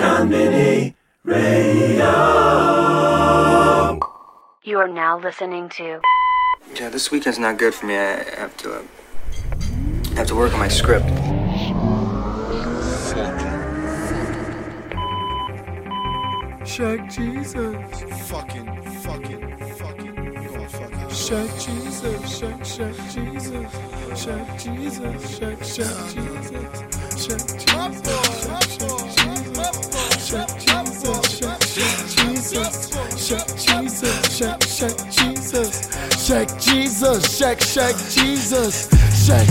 Konbini Radio. You are now listening to. Yeah, this weekend's not good for me. I have to uh, have to work on my script. Shaq Jesus. Fucking, fucking, fucking, going fucking. Shaq Jesus. Shaq, Shaq Jesus. Shaq Jesus. Shaq, Shaq Jesus. Shaq Jesus. Shaq Jesus. Shaq, Shaq Jesus. Shaq Jesus. Shaq, Shaq Jesus. Shaq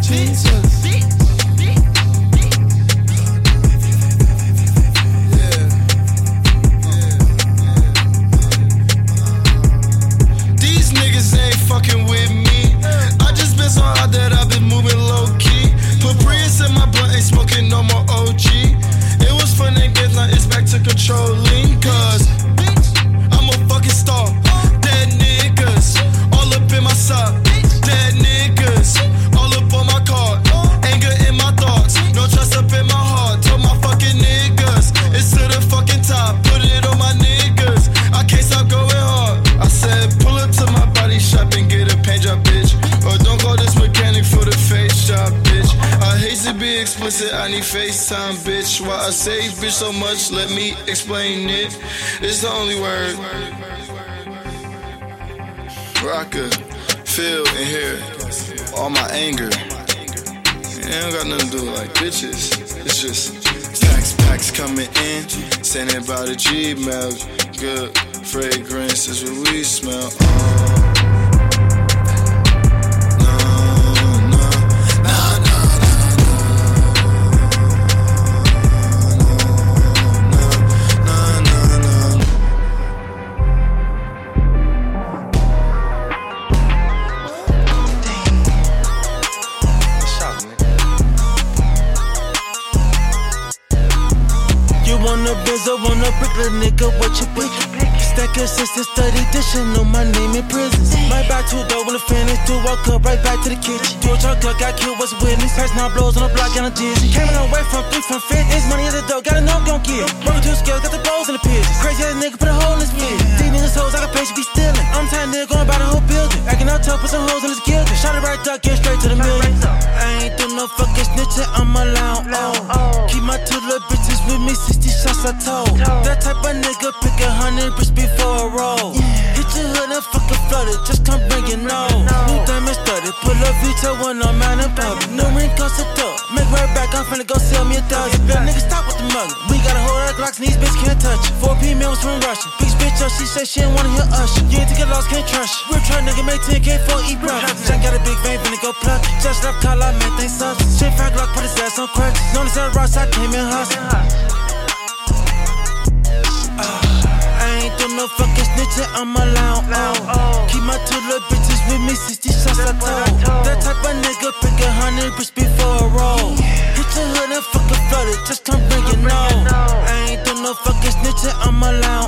Jesus. I say bitch so much, let me explain it. It's the only word. Could feel and hear all my anger. It ain't got nothing to do with like bitches. It's just tax packs coming in, sending by the Gmail. Good fragrance is what we smell. Uh, little nigga, what you pick? Stack assistant, study dishing, know my name in prison. My two dough when the finish, do walk up right back to the kitchen. Do a truck up, got killed, what's witness? Now blows on the block, and I'm dizzy. Came a long way from three from fit, it's money at the door, gotta know, gon' get. Two scales, got the balls in the pigeons. Crazy ass nigga, put a hole in his bitch. These niggas hoes, I got patience, be stealing. I'm tired nigga, going by the whole building. Acting up tough, put some holes in his gilding. Shot it right duck, get straight to the million. I ain't do no fucking snitching, I'm allowed. Oh. Keep my two little bitches with me, 60 shots I told. That type of nigga pick a hundred bricks before a roll. Hit your hood and fucking flood it, just come bring it no. New diamond studded, pull up veto when I'm out in public. No ring cost a thug. Make right back, I'm finna go sell me a. Little nigga, stop with the mug. We got a whole of Glocks and these bitches can't touch it. Four P mills from Russia. Big bitch up, she said she didn't wanna hear Usher. You ain't take it lost, can't trust you. Real try nigga make 10k for eat breakfast. Jack got a big vein, finna go plug. it. Just left call, I made things substance. Shit, five Glock, put his ass on crack. Known as that Ross, I came in hustle. Uh, I ain't do no fucking snitching, I'm allowed. Oh. Keep my two little bitches with me, 60 shots I told. That type of nigga pick a hundred bricks before a roll. Hit your hood and fucking flood it, just come I'm allowed.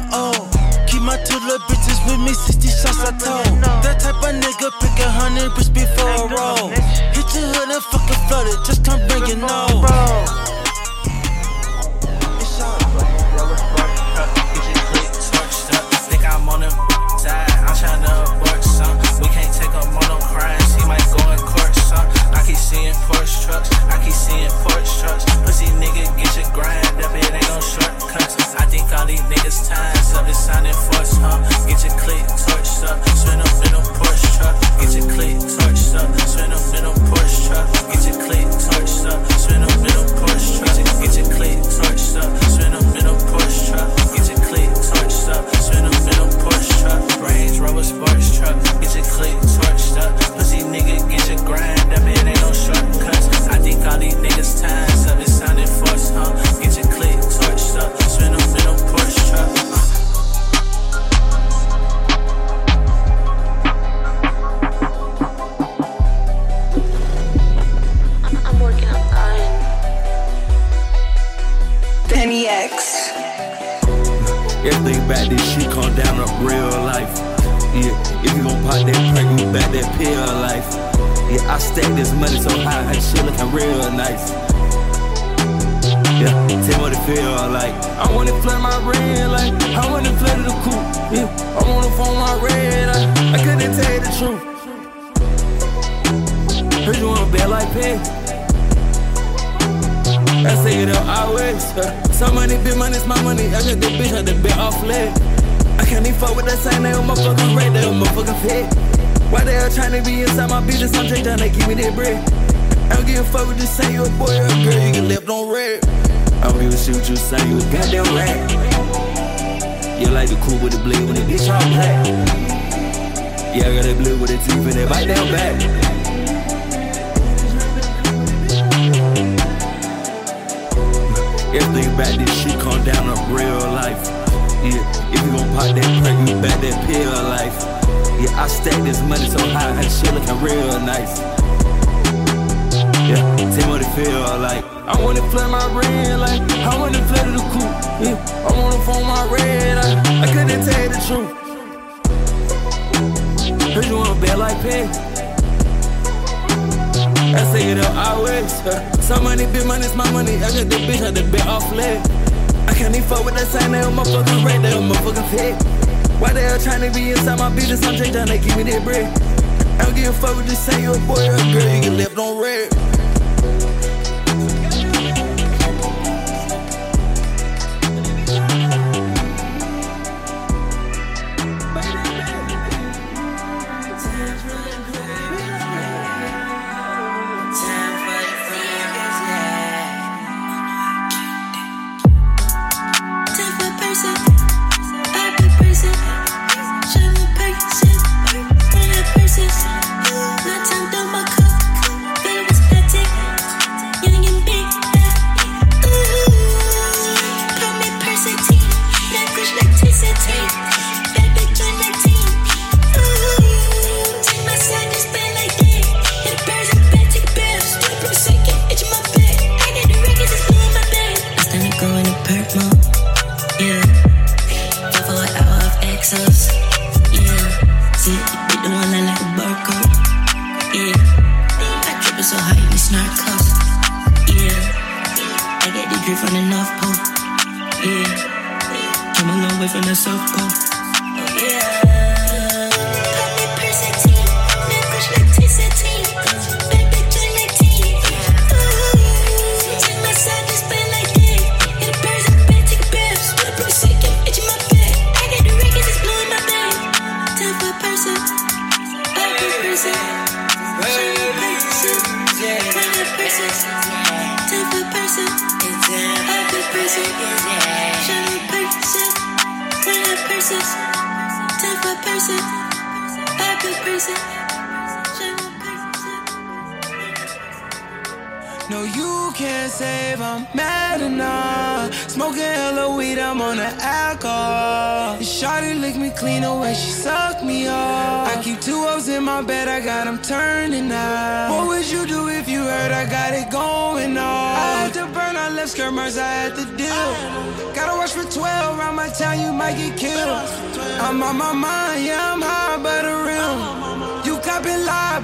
You want like pay. I say it up always. Uh, some money, big money, it's my money. I got that bitch on the bed off leg. I can't even fuck with that same name, motherfucking red, that motherfucking pig. Why they all trying to be inside my business? I'm straight down, they give me that bread. I don't give a fuck with this say you a boy or a girl, you get left on red. I don't give a shit what you say, you a goddamn rat. You like the cool with the blade when it bitch all black. Yeah, I got that blue with the teeth and that bite down back. Everything about this shit come down to real life. Yeah, if you gon' pop that perk, you back that pill life. Yeah, I stack this money so high, and shit looking real nice. Yeah, tell me what it feel like. I wanna flood my red like I wanna flood the coupe. Yeah, I wanna phone my red. I, I couldn't tell you the truth. Heard you want a bad like pay. I say it up always. Some money, big money, it's my money. I got that bitch on the bed off leg. I can't even fuck with that same name, motherfucking red, that motherfucking pig. Why they all trying to be inside my business? I'm straight down, they give me that bread. I don't give a fuck with this say you a boy or a girl, you get left on red.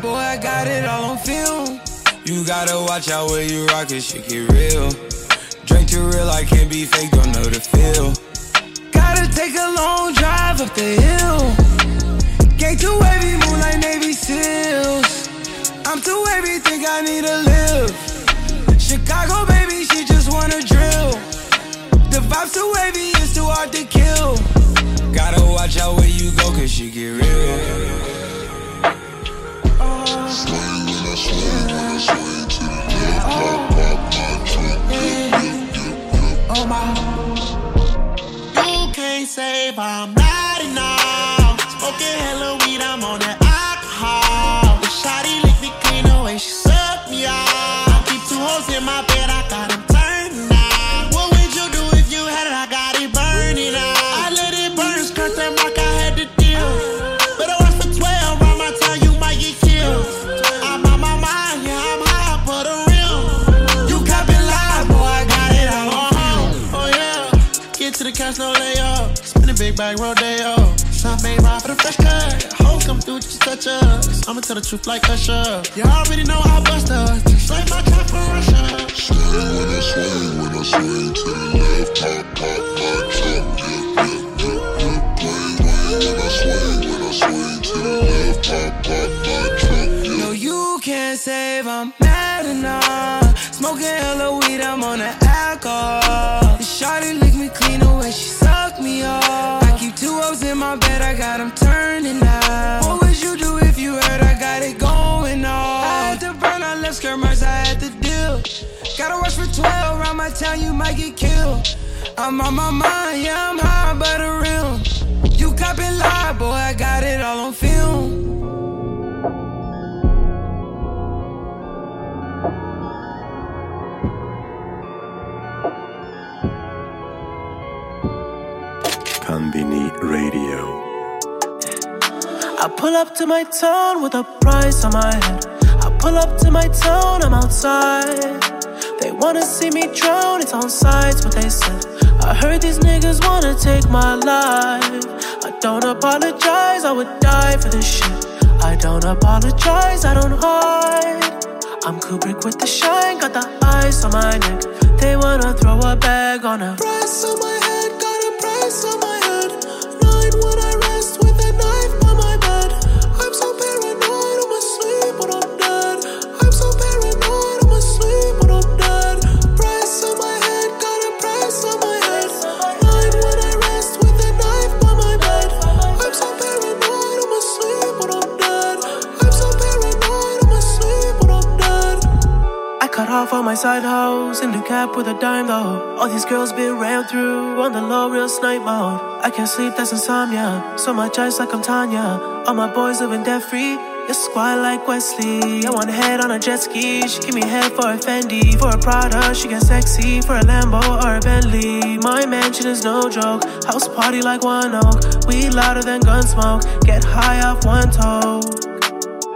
Boy, I got it all on film. You gotta watch out where you rock it, shit get real. Drink too real, I can't be fake, don't know the feel. Gotta take a long drive up the hill. Gang too wavy, like Navy SEALs. I'm too wavy, think I need to live. Chicago, baby, she just wanna drill. The vibes too wavy, it's too hard to kill. Gotta watch out where you go, cause she get real. Save, I'm mad enough. Smoking hella weed, I'm on that bag, rodeo. Champagne ride for the fresh cut. Hoes come through, just touch us. I'ma tell the truth like Usher. You already know I bust us. Just like my trap for Russia. Swing when I swing, when I swing to the left, pop, pop, wing, when I swing, when I swing to the left, pop, pop, yeah. No, you can't save, I'm mad enough. Smoking hella weed, I'm on the alcohol. The shawty lick me clean away, she off. I keep two O's in my bed, I got them turning out. What would you do if you heard I got it going on? I had to burn, I left skirmers, I had to deal. Gotta watch for 12, around my town, you might get killed. I'm on my mind, yeah, I'm high by the. You copping lie, boy, I got it all on film. Konbini Radio. I pull up to my town with a price on my head. I pull up to my town, I'm outside. They wanna see me drown, it's on sides what they said. I heard these niggas wanna take my life. I don't apologize, I would die for this shit. I don't apologize, I don't hide. I'm Kubrick with the shine, got the ice on my neck. They wanna throw a bag on a Price on my My side hoes in the cap with a dime though. All these girls been ran through on the low, real snipe mode. I can't sleep, that's insomnia. So much ice like I'm Tanya. All my boys living debt free. You squat like Wesley. I want head on a jet ski. She give me head for a Fendi. For a Prada, she get sexy. For a Lambo or a Bentley. My mansion is no joke. House party like one oak. We louder than gun smoke. Get high off one toe.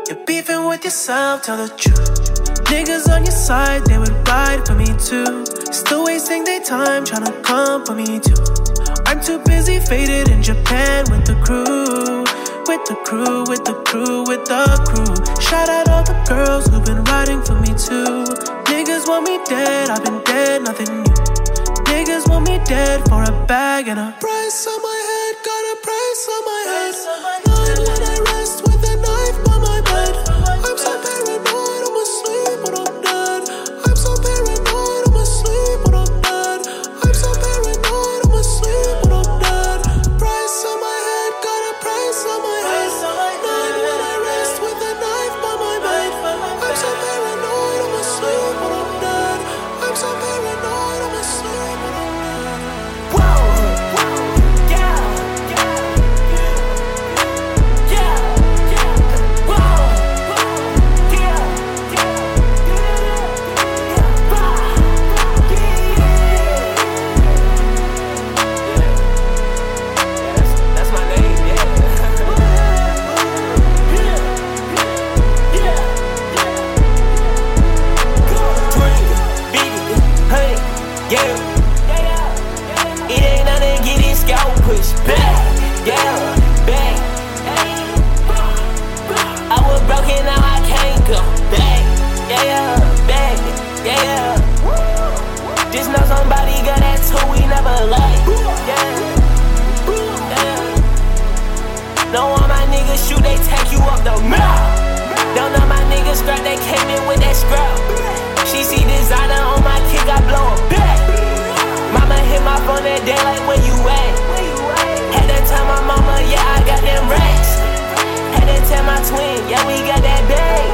You're beefing with yourself, tell the truth. Niggas on your side, they would ride for me too. Still wasting their time trying to come for me too. I'm too busy faded in Japan with the crew. With the crew, with the crew, with the crew. Shout out all the girls who've been riding for me too. Niggas want me dead, I've been dead, nothing new. Niggas want me dead for a bag and a Price on my Know all my niggas shoot, they take you up the map. Don't know my niggas scrap, they came in with that scrap. She see designer on my kick, I blow a back. Mama hit my phone that day like where you at? Had to tell my mama, yeah, I got them racks. Had to tell my twin, yeah, we got that bag.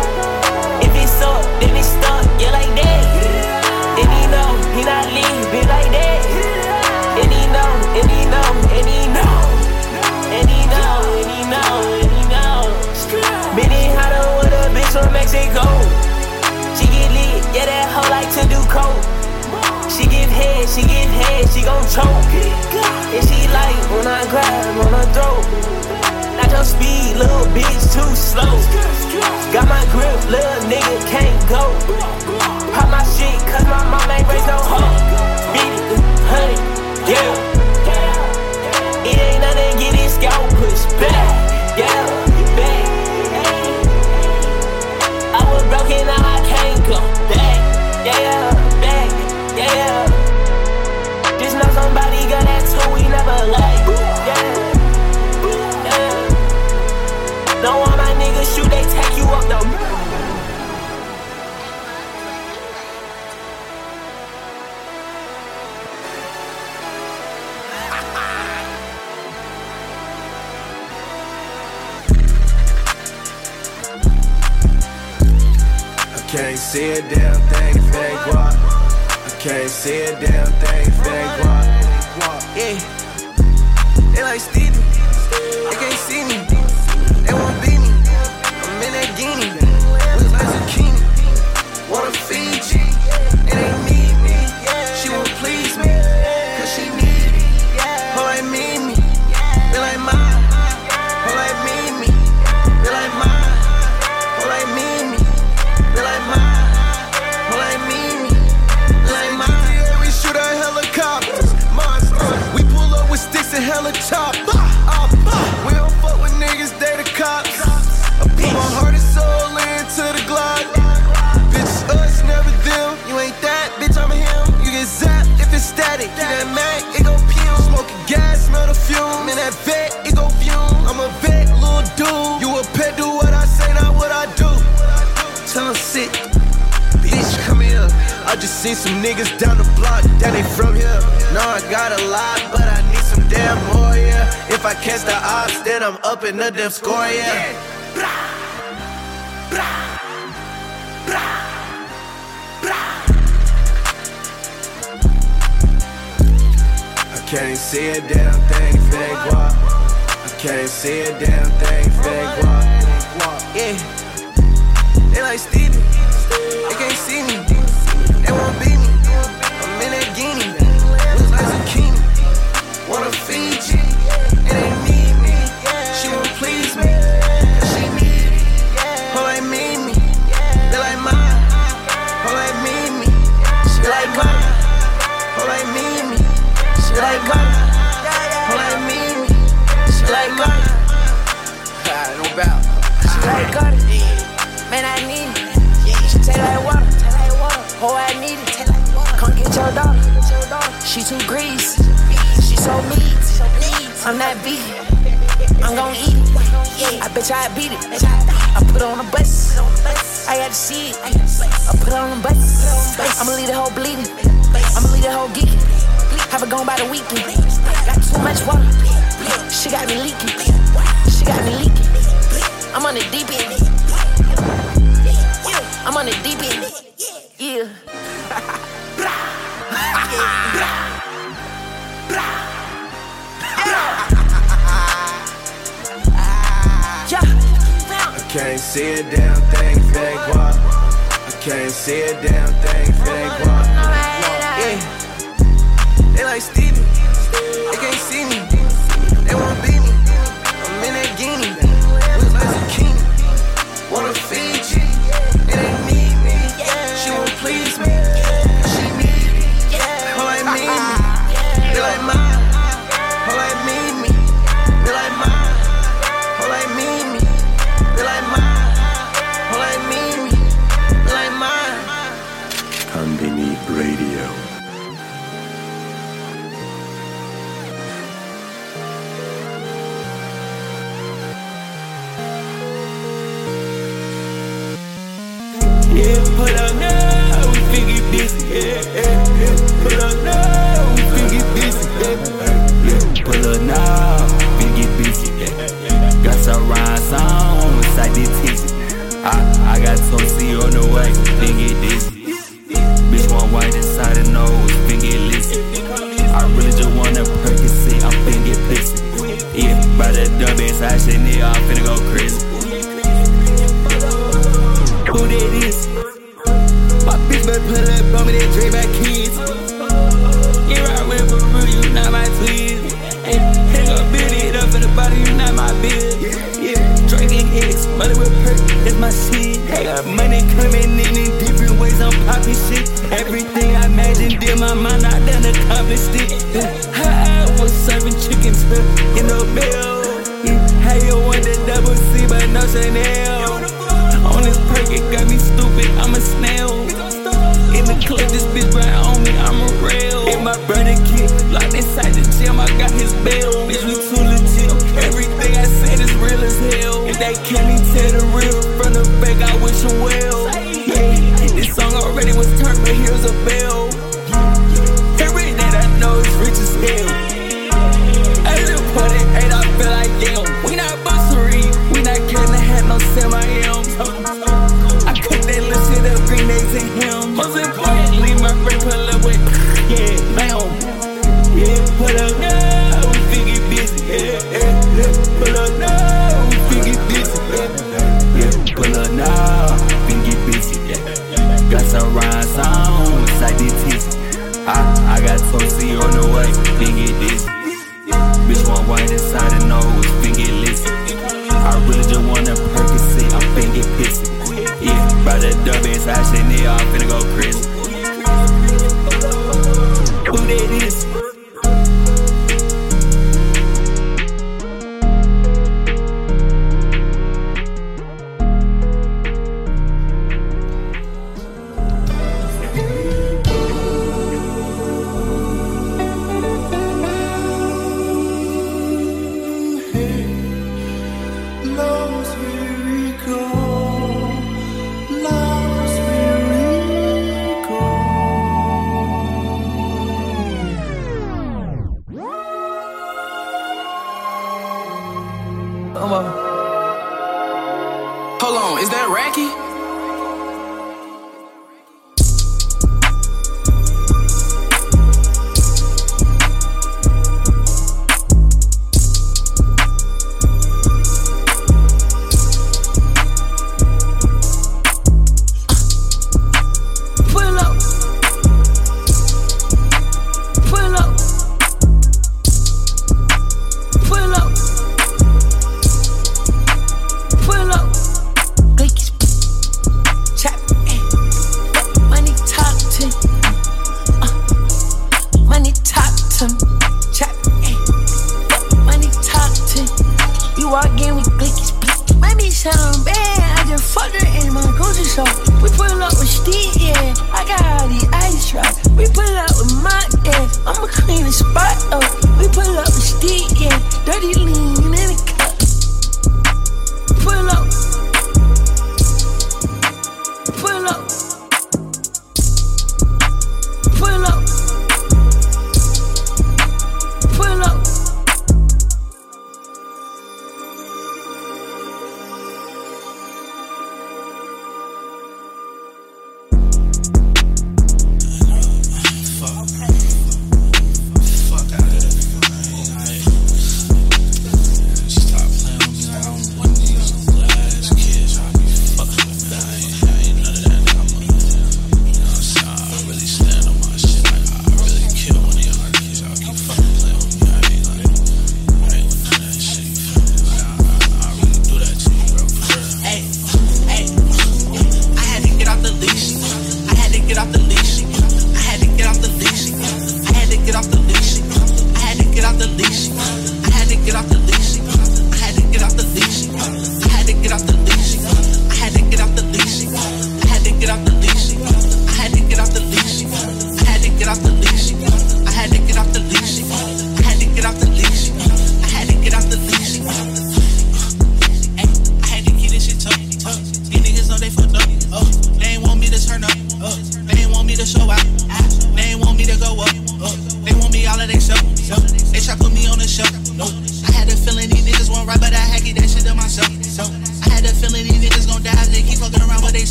If it's up, then it's stuck, yeah, like that. head, she get head, she gon' choke. And she like when I grab on her throat. Not your speed, little bitch, too slow. Got my grip, little nigga can't go. Pop my shit, cause my mom ain't raised no hoe. Beat it, honey, yeah. It ain't nothing, get this scout pushed back, yeah. I was broken, now I can't go back. Yeah, back. Yeah somebody got who we never like. My niggas shoot, they take you up the can't see a damn thing. Can't see a damn thing, fake walk, Yeah, they like Steven. They can't She too greasy. She so mean. I'm that beat. I'm gon' eat it. I bet y'all beat it. I put on a bus. I got to see it. I put on a bus. I'ma leave the whole bleeding. I'ma leave the whole geeking. Have it gone by the weekend. Got too much water. She got me leaking. She got me leaking. I'm on the deep end. I'm on the deep end. Yeah. I can't see a damn thing if it. I can't see a damn thing if oh, it. Yeah. They like Stevie. They can't see me. They won't be. rhyme songs like this tizzy. I, I got Tosi on the way, then get this. Bitch want white inside the nose, then get listen. I really just wanna Percocet, I'm finna get pissy. Yeah, by the dub inside Chanel, I'm finna go crazy.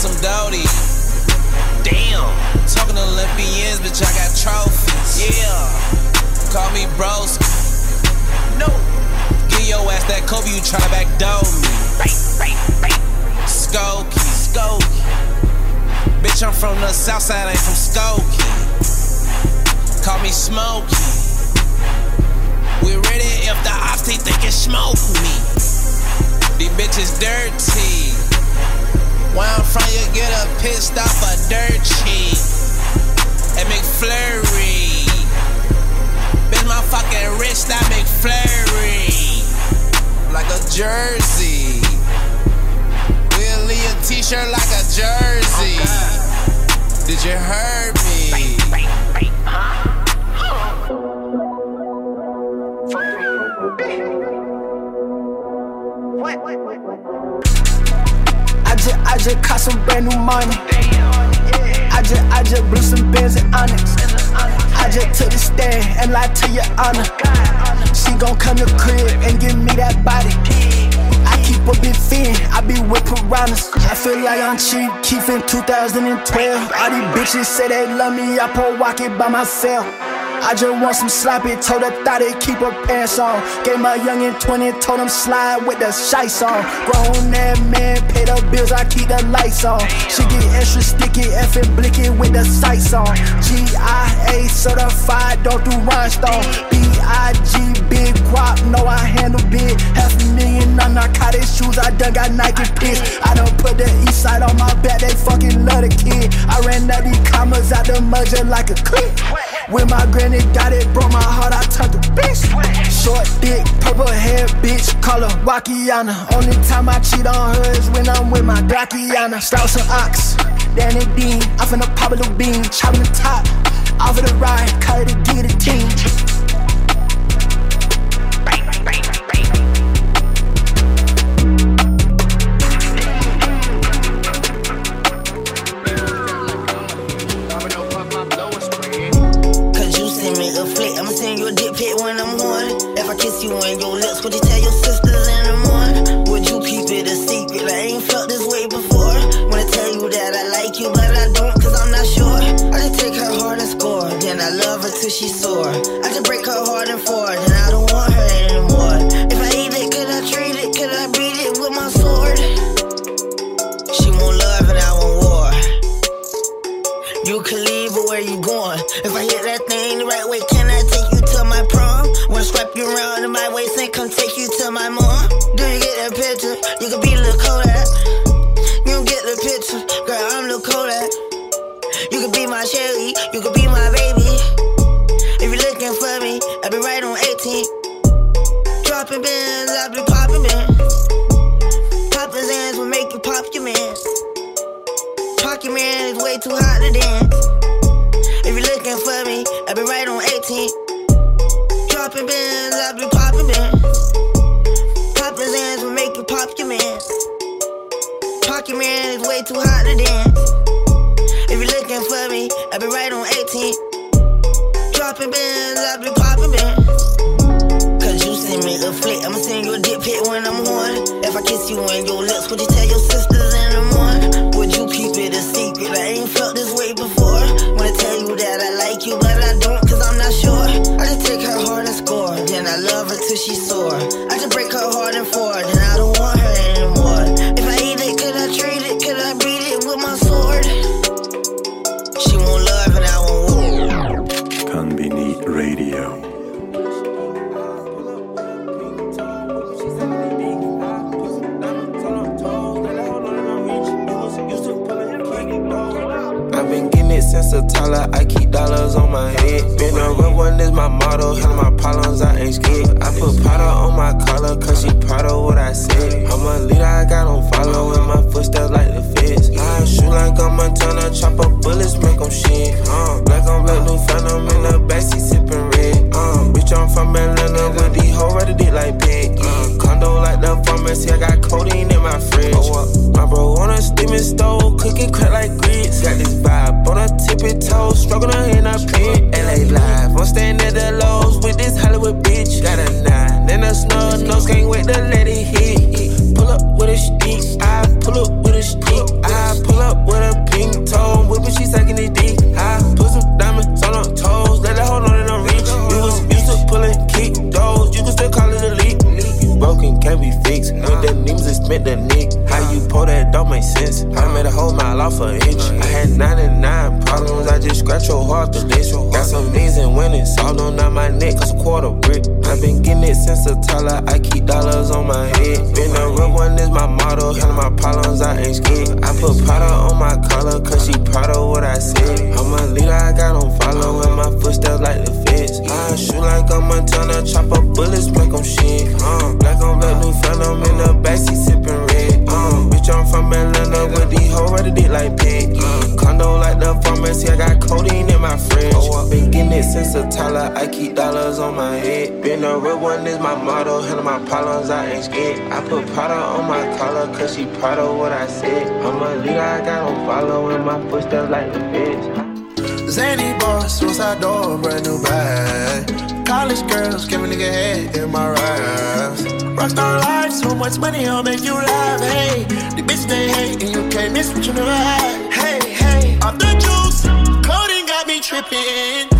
some dotty. Damn. Talking Olympians, bitch, I got trophies. Yeah. Call me Broski. No. Get your ass that Kobe. you try to backdoor me. Skokie. Skokie. Bitch, I'm from the south side, I ain't from Skokie. Call me Smokey. We ready if the ops, they think it smoke me. These bitches dirty. Where I'm from, you get a pissed off a dirt cheap. And McFlurry. Bitch, my fucking wrist, that McFlurry. Like a jersey. We'll a t shirt like a jersey. Oh, Did you hear me? Just, I just caught some brand new money. I just, I just blew some bands and onyx. I just took the stand and lied to your honor. She gon' come to crib and give me that body. I keep a big fin, I be with piranhas. I feel like I'm cheap, Keith in 2012. All these bitches say they love me, I pour walk it by myself. I just want some sloppy, told her thought it keep her pants on. Gave my youngin' 20, told him slide with the shites on. Grown that man, pay the bills, I keep the lights on. She get extra sticky, effing blicky with the sights on. GIA certified, don't do rhinestone. B-I-G, big guap, know I handle big. Half a million on narcotic shoes, I done got Nike piss. I done put the east side on my back, they fucking love the kid. I ran up these commas out the mud just like a clip. When my granny got it, broke my heart, I turned to bitch. Short dick, purple hair, bitch, her Wakiana. Only time I cheat on her is when I'm with my Dakiana. Strauss and Ox, Danny Dean, I finna pop a little bean, chopping the top. Off of the ride, cut it, get a team. She's sore. Way too hot to dance. If you're looking for me, I'll be right on 18. Dropping bins, I'll be popping bins. Cause you send me a flick, I'ma send you a dick pic when I'm horny. If I kiss you in your lips, would you tell your Fixed. With the names and spent the nick. How you pull that don't make sense. I made a whole mile off an inch. I had 99 problems, I just scratch your heart the list. Got some knees and winning, solved on my neck, cause a quarter brick. I've been getting it since a toddler, I keep dollars on my head. Been a real one is my motto, handle my problems, I ain't scared. I put powder on my collar, cause she proud of what I said. I'm a leader, I got on follow in my footsteps like the I shoot like a Montana, chop up bullets, make them shit. Uh, black on black, new phantom in the backseat, sipping red. Uh, bitch, I'm from Atlanta, with these hoes ready dick like pig. Uh, condo like the pharmacy, I got codeine in my fridge. Oh, i been getting it since a Tyler, I keep dollars on my head. Been a real one, is my motto, handle my problems, I ain't scared. I put powder on my collar, cause she proud of what I said. I'm a leader, I got no follow, and my footsteps like the bitch. Zany boss, suicide door, brand new bag. College girls, give a nigga head in my raps. Rockstar life, so much money, I'll make you laugh. Hey, the bitch they hate, and you can't miss what you never had. Hey, hey, off the juice, clothing got me tripping.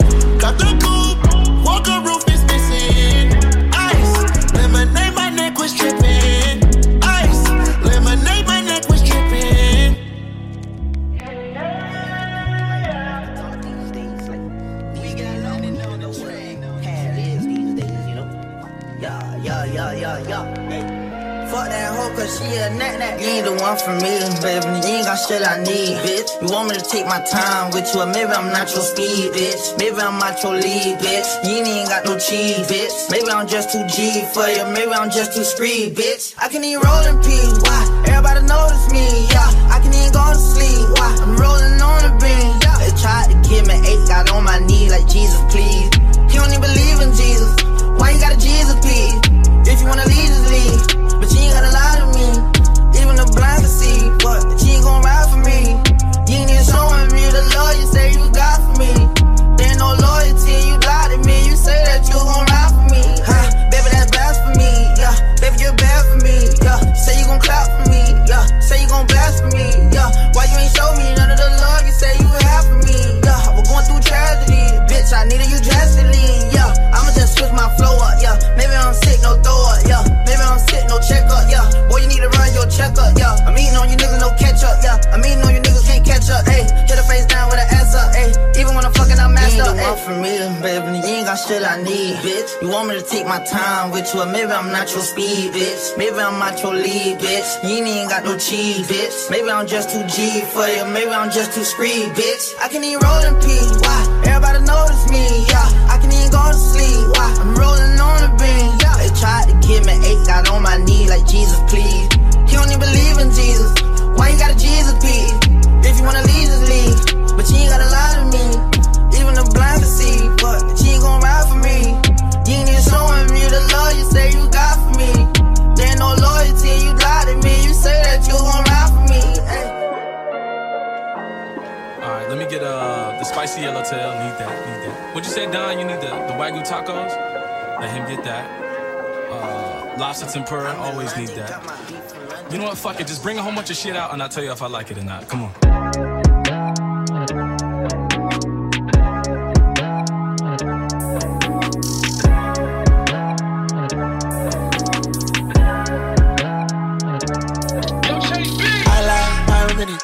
She a. You ain't the one for me, baby. You ain't got shit I need, bitch. You want me to take my time with you, maybe I'm not your speed, bitch. Maybe I'm not your lead, bitch. You ain't got no cheese, bitch. Maybe I'm just too G for you, maybe I'm just too street, bitch. I can even roll in peace, why? Everybody notice me, yeah. I can even go to sleep, why? I'm rolling on the beam, yeah. They tried to give me eight, got on my knee like Jesus, please. You don't even believe in Jesus. Why you got a Jesus, please? If you wanna leave, just leave. But you ain't gotta lie me love you say you got for me. There no loyalty, you lie to me. You say that you gon' ride for me. Huh? Baby, that's blasphemy. Yeah, baby, you're bad for me. Yeah, say you gon' clap for me. Yeah, say you gon' blast for me. Yeah, why you ain't show me You want me to take my time with you, or maybe I'm not your speed, bitch. Maybe I'm not your lead, bitch. You ain't got no cheese, bitch. Maybe I'm just too G for you, maybe I'm just too street, bitch. I can even roll in peace, why? Everybody notice me, yeah. I can even go to sleep, why? I'm rolling on the beam, yeah. They tried to give me eight, got on my knee like Jesus, please. You don't even believe in Jesus. Why you got a Jesus, please? If you wanna leave, just leave. But you ain't gotta lie say that you gon' ride for me. Ay. All right, let me get uh the spicy yellowtail. Need that, need that. What'd you say, Don? You need the, the wagyu tacos. Let him get that. Uh, lobster tempura. Always need that. You know what? Fuck it. Just bring a whole bunch of shit out, and I'll tell you if I like it or not. Come on.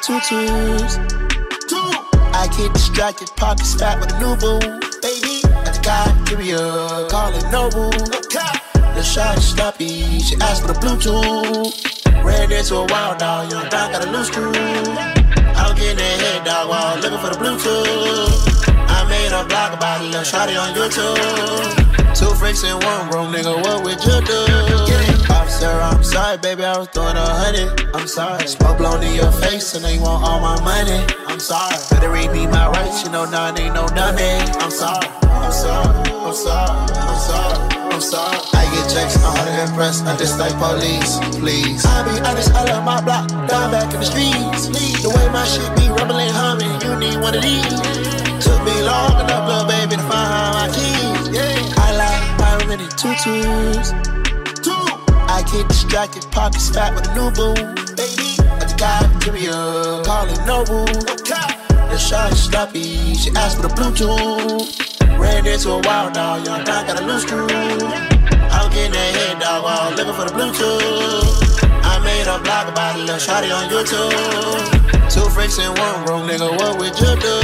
Tutus. I get distracted, pockets fat with a new boo. Baby, guy, give me a call it noble. The shot is sloppy, she asked for the Bluetooth. Ran into a wild dog, young dog got a loose screw. I'm getting that head dog while I'm looking for the Bluetooth. I made a blog about a little shotty on YouTube. Two freaks in one room, nigga, what would you do? Officer, I'm sorry, baby, I was throwing a hundred. I'm sorry. Smoke blown in your face and they want all my money. I'm sorry. Better read me my rights, you know none ain't no dummy. I'm sorry. I'm sorry. I'm sorry. I'm sorry. I'm sorry. I get checks, I'm hard to impress. I just like police, please. I be honest, I love my block. Down back in the streets. Lead the way my shit be rumbling, humming. You need one of these. Took me long enough, little baby, to find my keys. Yeah. I like pyramid tutus. I get distracted, pockets fat with a new boo. Baby, at the cafeteria, calling Noble. The shot is sloppy, she asked for the Bluetooth. Ran into a wild dog, young dog got a loose screw. I'm getting that head dog while looking for the Bluetooth. I made a blog about a little shotty on YouTube. Two freaks in one room, nigga, what would you do?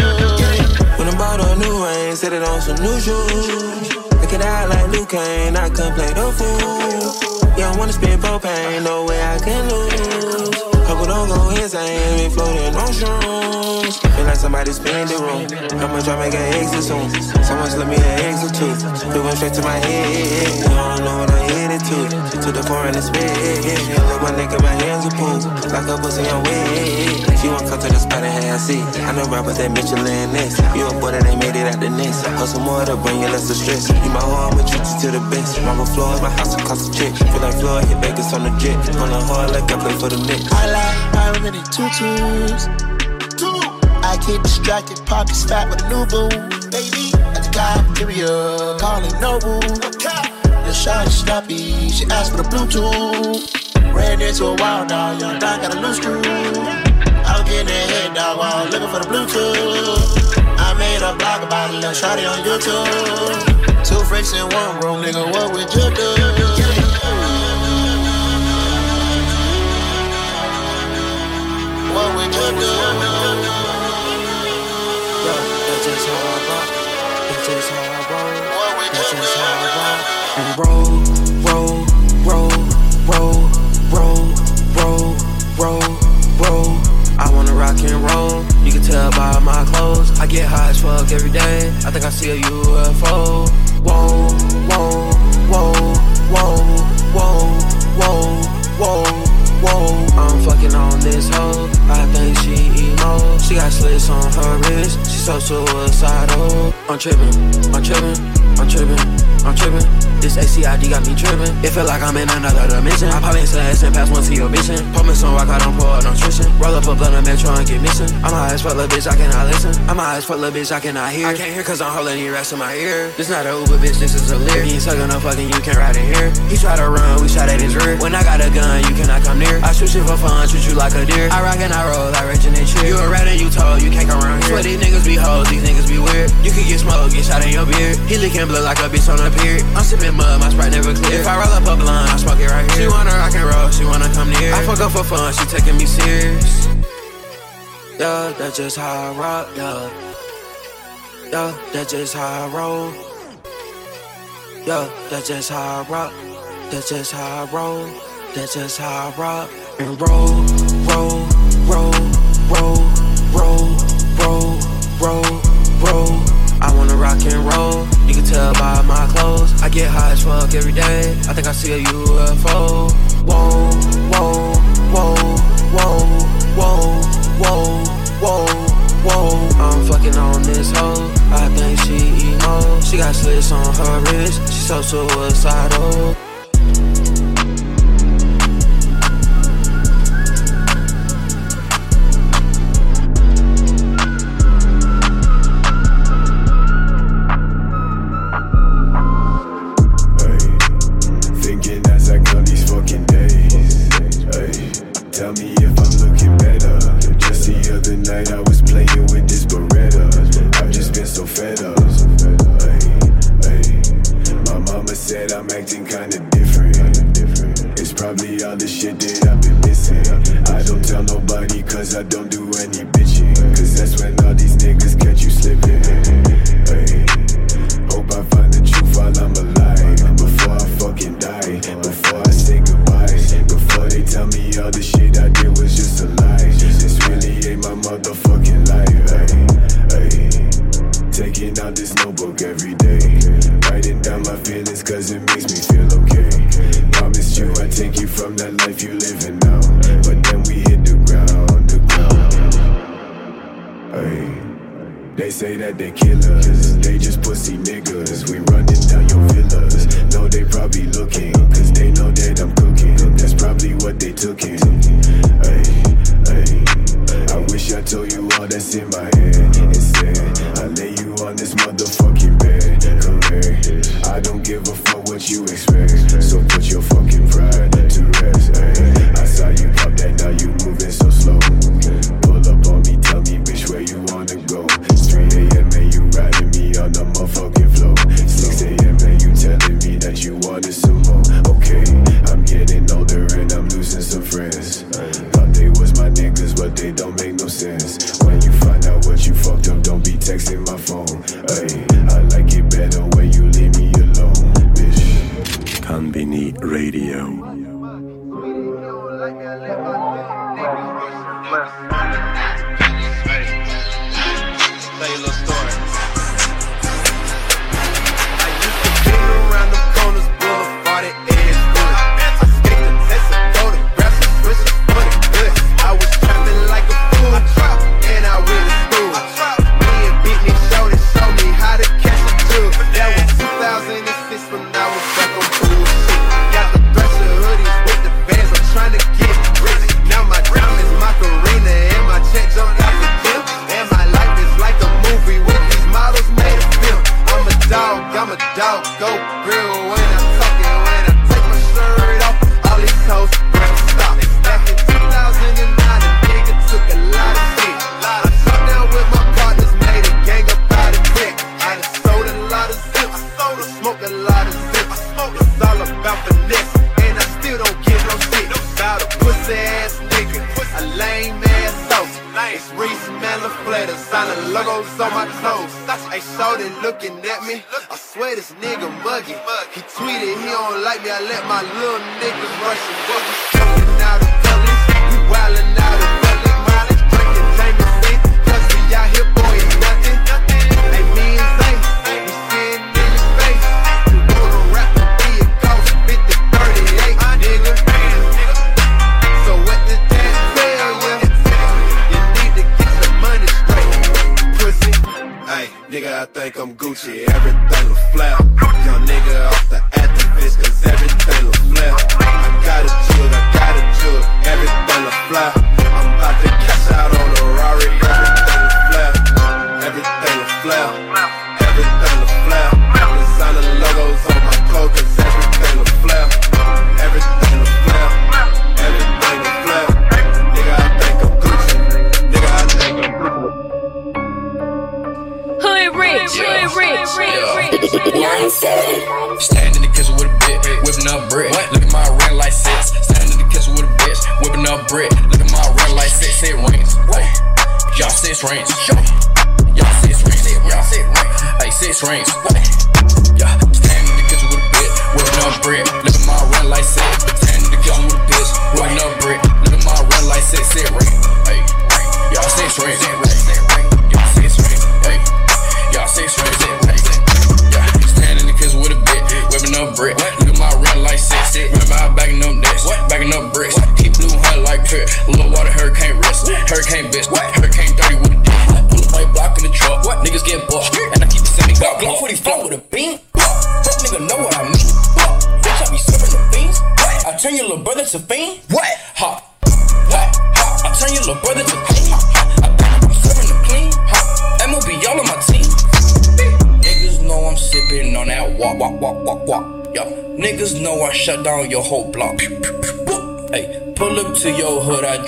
When I bought a new ring, set it on some new shoes. Look it out like Luke Kane, I couldn't play the fool. You don't wanna spend propane, no way I can lose. Don't go insane, we floating on shrooms. Feel like somebody spin the room. How much I make an exit soon? Someone slip me an exit too. It went straight to my head. You don't know what I headed to. To the foreign and spit. Look my nigga, my hands are pulled. Like a pussy on wet. She won't come to the spot and have a seat. I know rappers that Michelin next. You a boy that ain't made it out the nest. Hustle more to bring you less of stress. You my home, but treat you to the best. Marble floors, my house will cost a check. Feel like Floyd hit Vegas on the jet. On the hard like I play for the Knicks. I like pyramid tutus. Two. I get distracted, pockets fat with a new boo. Baby, at the cafeteria, calling Noble. The shot is sloppy, she asked for the Bluetooth. Ran into a wild dog, young dog got a loose screw. I was getting that head dog while looking for the Bluetooth. I made a blog about a little shotty on YouTube. Two freaks in one room, nigga, what would you do? And roll, roll, roll, roll, roll, roll, roll, roll. I wanna rock and roll. You can tell by my clothes. I get high as fuck every day. I think I see a UFO. Whoa, whoa, whoa, whoa, whoa, whoa, whoa, whoa. I'm fucking on this hoe. I think she emo. She got slits on her wrist. She so suicidal. I'm tripping, I'm tripping, I'm tripping, I'm tripping. This ACID got me tripping. It feel like I'm in another dimension. I pop into S and pass one to your mission. Me some rock, I don't pour nutrition. Roll up a blunt of metro and get missing. I'm high as fuck, little bitch, I cannot listen. I'm high as fuck, little bitch, I cannot hear. I can't hear cause I'm holding the rest of my ear. This not a Uber bitch, this is a lyric. He ain't sucking no fucking, you can't ride in here. He try to run, we shot at his rear. When I got a gun, you cannot come near. I shoot shit for fun, treat you like a deer. I rock and I roll, I they cheer. You a rat and you told, you can't come around here. Swear these niggas be hoes, these niggas be weird. You can get smoked, get shot in your beard. He licking blood like a bitch on a pier. I'm sipping mud, my sprite never clear. If I roll up a blunt, I smoke it right here. She wanna rock and roll, she wanna come near. I fuck up for fun, she taking me serious. Yeah, that's just how I rock, yeah. Yeah, that's just how I roll. Yeah, that's just how I rock. That's just how I roll. That's just how I rock. And roll, roll, roll, roll, roll, roll, roll, roll. I wanna rock and roll. You can tell by my clothes. I get high as fuck every day. I think I see a UFO. Whoa, whoa, whoa, whoa, whoa, whoa, whoa, whoa. I'm fucking on this hoe. I think she emo. She got slits on her wrist. She so suicidal. Life you living now. But then we hit the ground, the ground. Ay. They say that they killers, they just pussy niggas. We running down your villas. No, they probably looking, cause they know that I'm cooking. That's probably what they took in. Ay, ay. I wish I told you all that's in my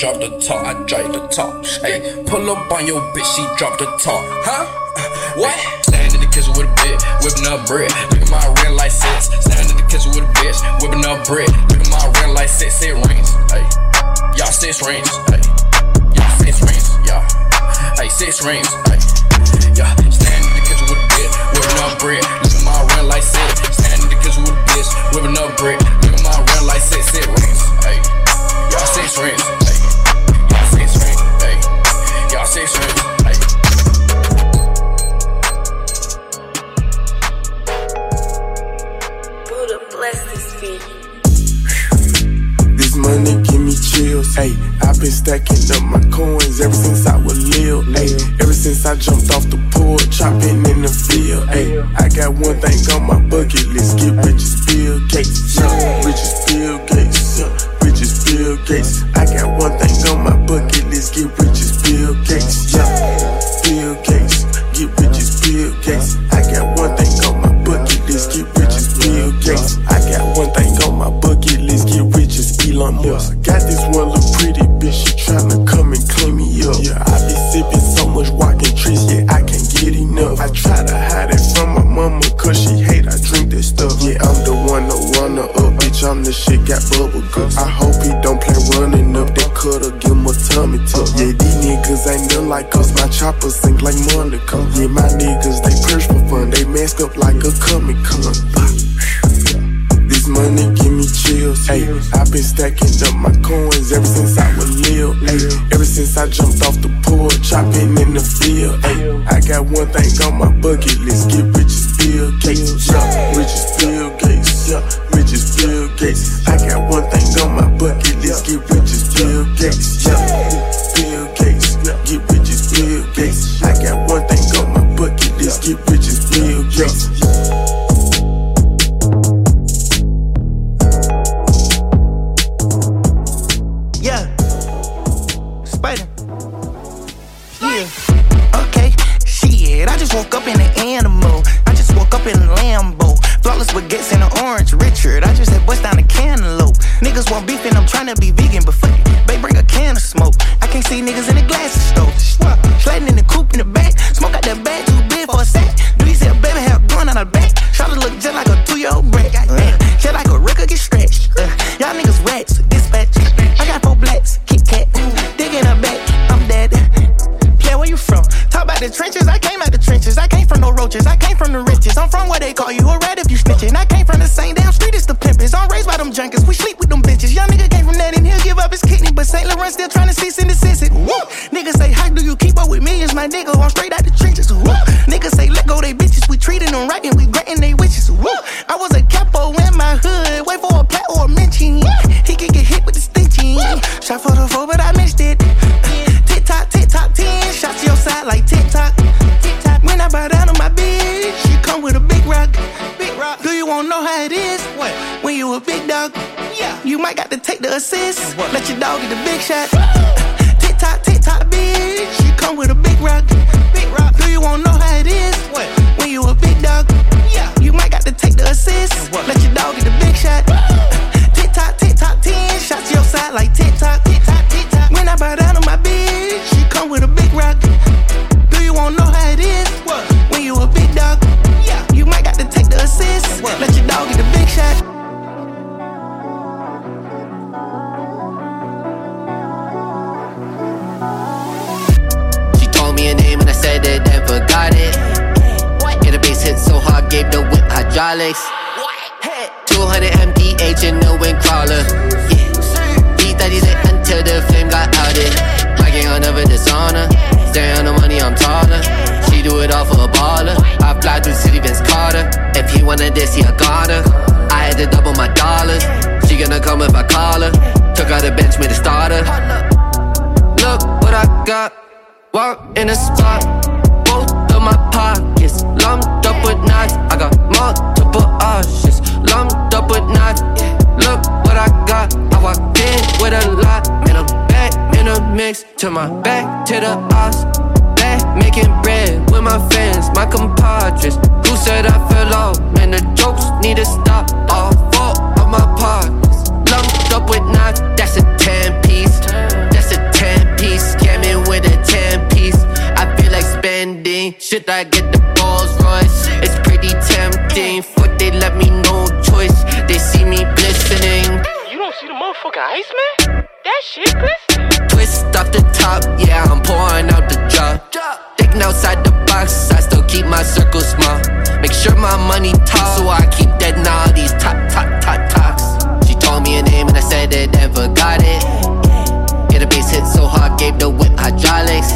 drop the top, I drive the top. Hey, pull up on your bitch, she drop the top. Huh? What? Stand in the kitchen with a bitch, whipping up bread. Look at my red light six. Stand in the kitchen with a bitch, whipping up bread. Look at my red light six, it rings. Hey, y'all six rings. Hey, y'all six rings. Y'all, hey, six rings. Hey. I got one thing on my bucket list, get rich as Bill call you a wanted this, he a goner. I had to double my dollars. She gonna come if I call her. Took out the bench, made a starter. Look what I got. Walk in the spot. Both of my pockets lumped up with knives. I got multiple options lumped up with knives. Look what I got. I walked in with a lot. Man, I'm back in a mix. Turn my back to the odds. Back making bread my fans, my compadres. Who said I fell off? Man, the jokes need to stop. All four of my partners lumped up with knives. That's a 10 piece. That's a 10 piece. Scamming with a 10 piece. I feel like spending. Should I get the Rolls Royce? It's pretty tempting. Fuck, they let me no choice. They see me glistening. You don't see the motherfucking ice, man? That shit glisten. Twist off the top, yeah, I'm pouring out the drop. Thinking outside the box, I still keep my circle small. Make sure my money talk, so I keep dead all these top, top, top, tops. She told me a name and I said it and forgot it. Get a bass hit so hard, gave the whip hydraulics.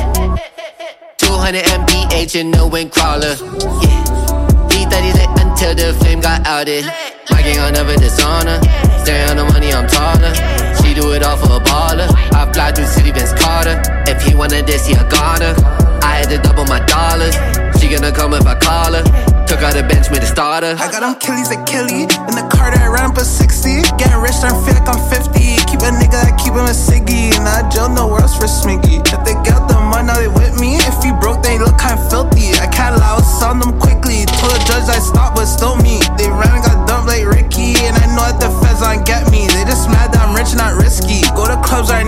200 MPH in the wind crawler. Yeah. Beat lit until the flame got outed. My gang on never dishonor. Stay on the money, I'm taller. She do it all for a baller. I fly through city, Vince Carter. If he wanted this, he a goner. I had to double my dollars. She gonna come if I call her. Took out the bench, made a starter. I got them killies at Killy. In the car that I ran up a 60. Getting rich, I feel like I'm 50. Keep a nigga, I keep him a ciggy. And I jail no worse for Smiggy. If they got the money, now they with me. If he broke, they look kinda filthy. I can't allow on them quickly. Told the judge I stopped, but still me. They ran and got dumped like Ricky. And I know that the feds on get me. They just mad that I'm rich, not risky. Go to clubs, I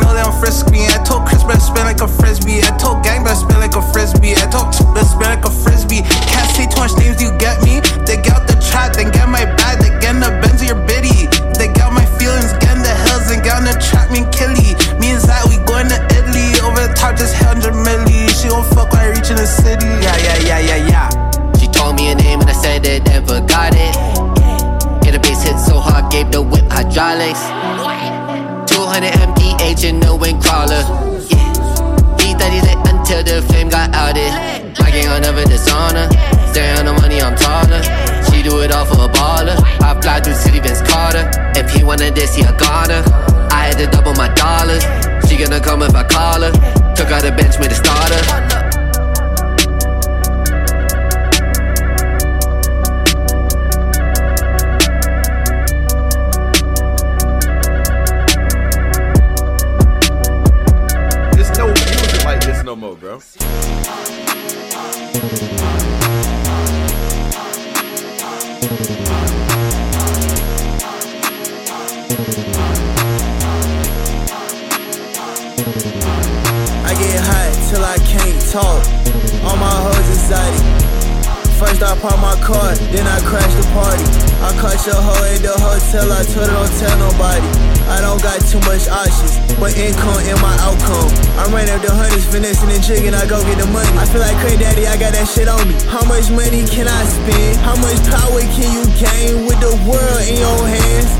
outcome. Up the hundreds, finessing and jigging, I go get the money. I feel like Cray Daddy, I got that shit on me. How much money can I spend? How much power can you gain with the world in your hands?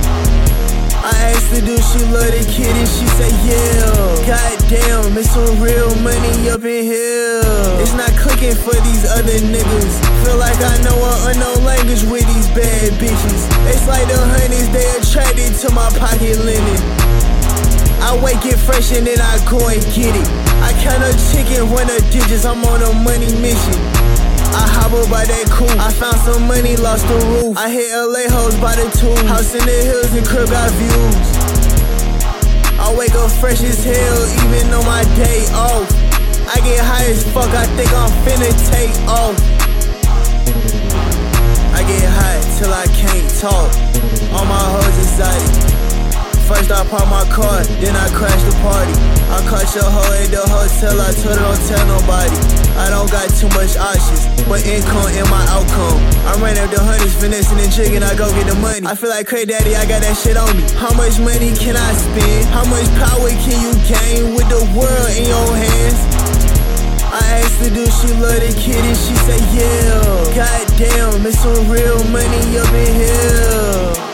I asked her, do she love the kid? And she say, yeah. Goddamn, it's some real money up in here. It's not clicking for these other niggas. Feel like I know an unknown language with these bad bitches. It's like the honeys, they attracted to my pocket linen. I wake it fresh and then I go and get it. I count up chicken, run up digits, I'm on a money mission. I hobble by that cool. I found some money, lost the roof. I hit LA hoes by the two. House in the hills and crib got views. I wake up fresh as hell, even on my day off. I get high as fuck, I think I'm finna take off. I get high till I can't talk. All my hoes exotic. First I park my car, then I crash the party. I caught your hoe at the hotel, I told her don't tell nobody. I don't got too much options, but income in my outcome. I ran up the hundreds, finessing and jigging, I go get the money. I feel like Cray Daddy, I got that shit on me. How much money can I spend? How much power can you gain with the world in your hands? I asked her, do she love the kid? And she say, yeah. Goddamn, it's some real money up in here.